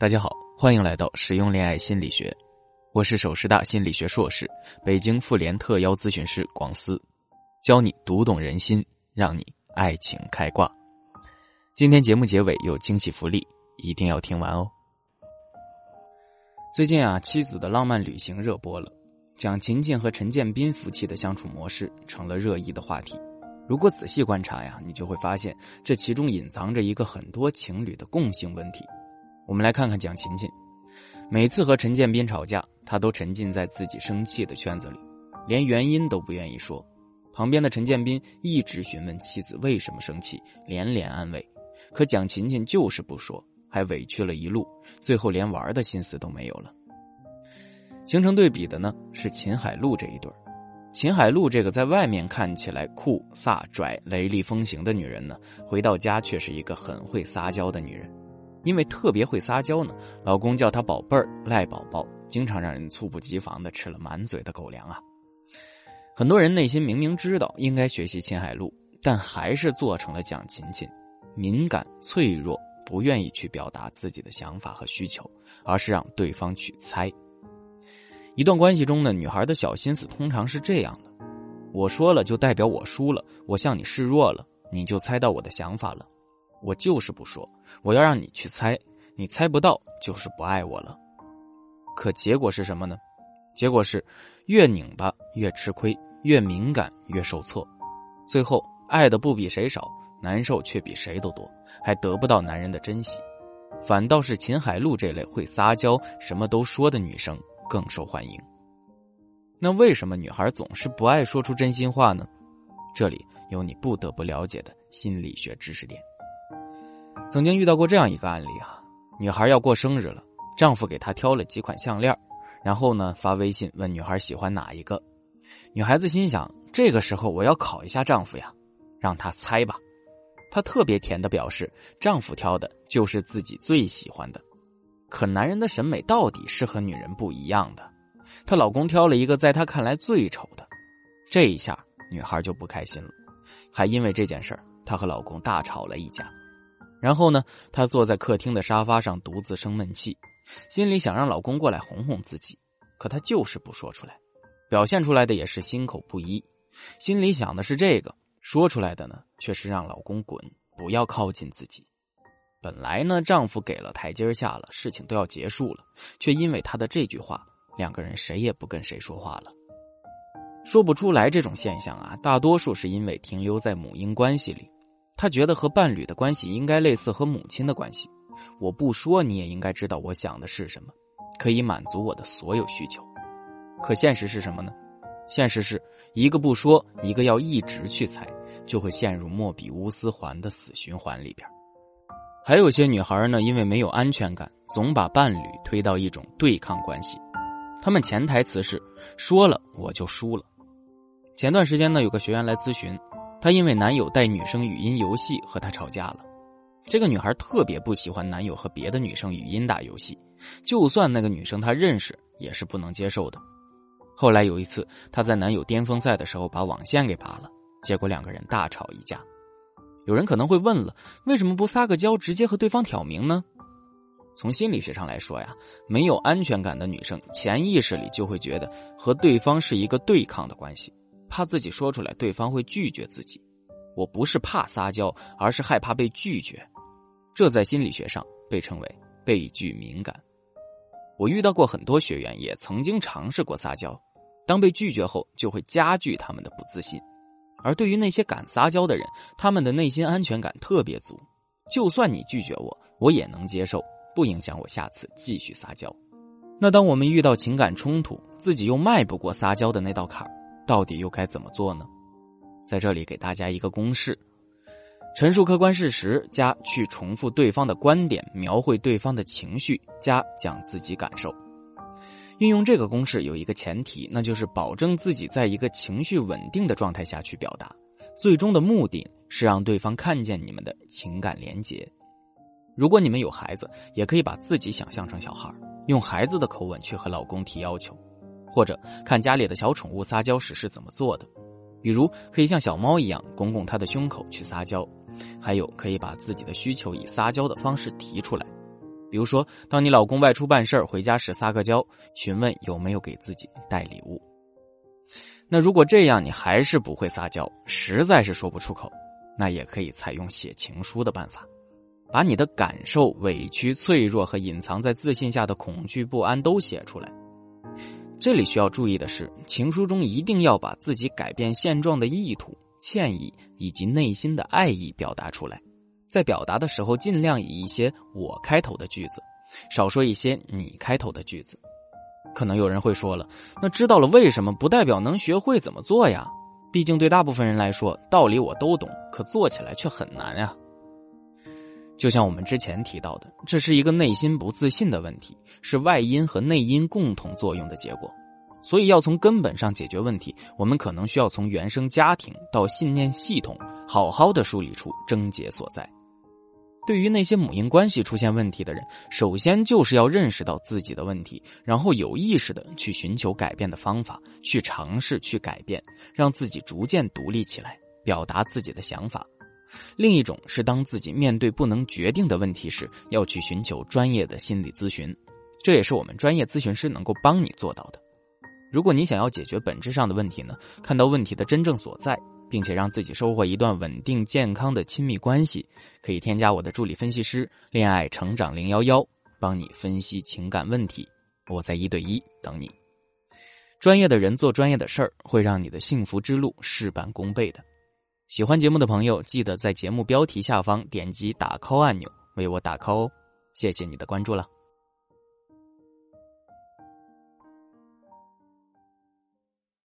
大家好，欢迎来到实用恋爱心理学，我是首师大心理学硕士、北京妇联特邀咨询师广思，教你读懂人心，让你爱情开挂。今天节目结尾有惊喜福利，一定要听完哦。最近啊，妻子的浪漫旅行热播了，蒋勤勤和陈建斌夫妻的相处模式成了热议的话题。如果仔细观察呀，你就会发现这其中隐藏着一个很多情侣的共性问题。我们来看看蒋勤勤，每次和陈建斌吵架，他都沉浸在自己生气的圈子里，连原因都不愿意说。旁边的陈建斌一直询问妻子为什么生气，连连安慰，可蒋勤勤就是不说，还委屈了一路，最后连玩的心思都没有了。形成对比的呢是秦海璐这一对秦海璐这个在外面看起来酷飒拽、雷厉风行的女人呢，回到家却是一个很会撒娇的女人。因为特别会撒娇呢，老公叫她宝贝儿、赖宝宝，经常让人猝不及防的吃了满嘴的狗粮啊。很多人内心明明知道应该学习秦海璐，但还是做成了蒋勤勤，敏感脆弱，不愿意去表达自己的想法和需求，而是让对方去猜。一段关系中呢，女孩的小心思通常是这样的：我说了就代表我输了，我向你示弱了，你就猜到我的想法了。我就是不说，我要让你去猜，你猜不到就是不爱我了。可结果是什么呢？结果是越拧巴越吃亏，越敏感越受挫，最后爱的不比谁少，难受却比谁都多，还得不到男人的珍惜，反倒是秦海璐这类会撒娇、什么都说的女生更受欢迎。那为什么女孩总是不爱说出真心话呢？这里有你不得不了解的心理学知识点。曾经遇到过这样一个案例啊，女孩要过生日了，丈夫给她挑了几款项链，然后呢发微信问女孩喜欢哪一个，女孩子心想这个时候我要考一下丈夫呀，让他猜吧，她特别甜的表示丈夫挑的就是自己最喜欢的，可男人的审美到底是和女人不一样的，她老公挑了一个在她看来最丑的，这一下女孩就不开心了，还因为这件事儿她和老公大吵了一架。然后呢，她坐在客厅的沙发上独自生闷气，心里想让老公过来哄哄自己，可她就是不说出来，表现出来的也是心口不一，心里想的是这个，说出来的呢却是让老公滚，不要靠近自己。本来呢，丈夫给了台阶下了，事情都要结束了，却因为他的这句话，两个人谁也不跟谁说话了。说不出来这种现象啊，大多数是因为停留在母婴关系里。他觉得和伴侣的关系应该类似和母亲的关系，我不说你也应该知道我想的是什么，可以满足我的所有需求。可现实是什么呢？现实是一个不说，一个要一直去猜，就会陷入莫比乌斯环的死循环里边。还有些女孩呢，因为没有安全感，总把伴侣推到一种对抗关系，他们潜台词是说了我就输了。前段时间呢，有个学员来咨询。她因为男友带女生语音游戏和她吵架了，这个女孩特别不喜欢男友和别的女生语音打游戏，就算那个女生她认识也是不能接受的。后来有一次，她在男友巅峰赛的时候把网线给拔了，结果两个人大吵一架。有人可能会问了，为什么不撒个娇直接和对方挑明呢？从心理学上来说呀，没有安全感的女生潜意识里就会觉得和对方是一个对抗的关系。怕自己说出来，对方会拒绝自己。我不是怕撒娇，而是害怕被拒绝。这在心理学上被称为被拒敏感。我遇到过很多学员，也曾经尝试过撒娇，当被拒绝后，就会加剧他们的不自信。而对于那些敢撒娇的人，他们的内心安全感特别足。就算你拒绝我，我也能接受，不影响我下次继续撒娇。那当我们遇到情感冲突，自己又迈不过撒娇的那道坎儿。到底又该怎么做呢？在这里给大家一个公式：陈述客观事实加去重复对方的观点，描绘对方的情绪加讲自己感受。运用这个公式有一个前提，那就是保证自己在一个情绪稳定的状态下去表达。最终的目的是让对方看见你们的情感连结。如果你们有孩子，也可以把自己想象成小孩，用孩子的口吻去和老公提要求。或者看家里的小宠物撒娇时是怎么做的，比如可以像小猫一样拱拱它的胸口去撒娇，还有可以把自己的需求以撒娇的方式提出来。比如说，当你老公外出办事儿回家时撒个娇，询问有没有给自己带礼物。那如果这样你还是不会撒娇，实在是说不出口，那也可以采用写情书的办法，把你的感受、委屈、脆弱和隐藏在自信下的恐惧、不安都写出来。这里需要注意的是，情书中一定要把自己改变现状的意图、歉意以及内心的爱意表达出来。在表达的时候，尽量以一些“我”开头的句子，少说一些“你”开头的句子。可能有人会说了，那知道了为什么不代表能学会怎么做呀？毕竟对大部分人来说，道理我都懂，可做起来却很难呀。就像我们之前提到的，这是一个内心不自信的问题，是外因和内因共同作用的结果。所以要从根本上解决问题，我们可能需要从原生家庭到信念系统，好好的梳理出症结所在。对于那些母婴关系出现问题的人，首先就是要认识到自己的问题，然后有意识的去寻求改变的方法，去尝试去改变，让自己逐渐独立起来，表达自己的想法。另一种是，当自己面对不能决定的问题时，要去寻求专业的心理咨询，这也是我们专业咨询师能够帮你做到的。如果你想要解决本质上的问题呢，看到问题的真正所在。并且让自己收获一段稳定健康的亲密关系，可以添加我的助理分析师“恋爱成长零幺幺”，帮你分析情感问题。我在一对一等你。专业的人做专业的事儿，会让你的幸福之路事半功倍的。喜欢节目的朋友，记得在节目标题下方点击打 call 按钮，为我打 call 哦。谢谢你的关注了。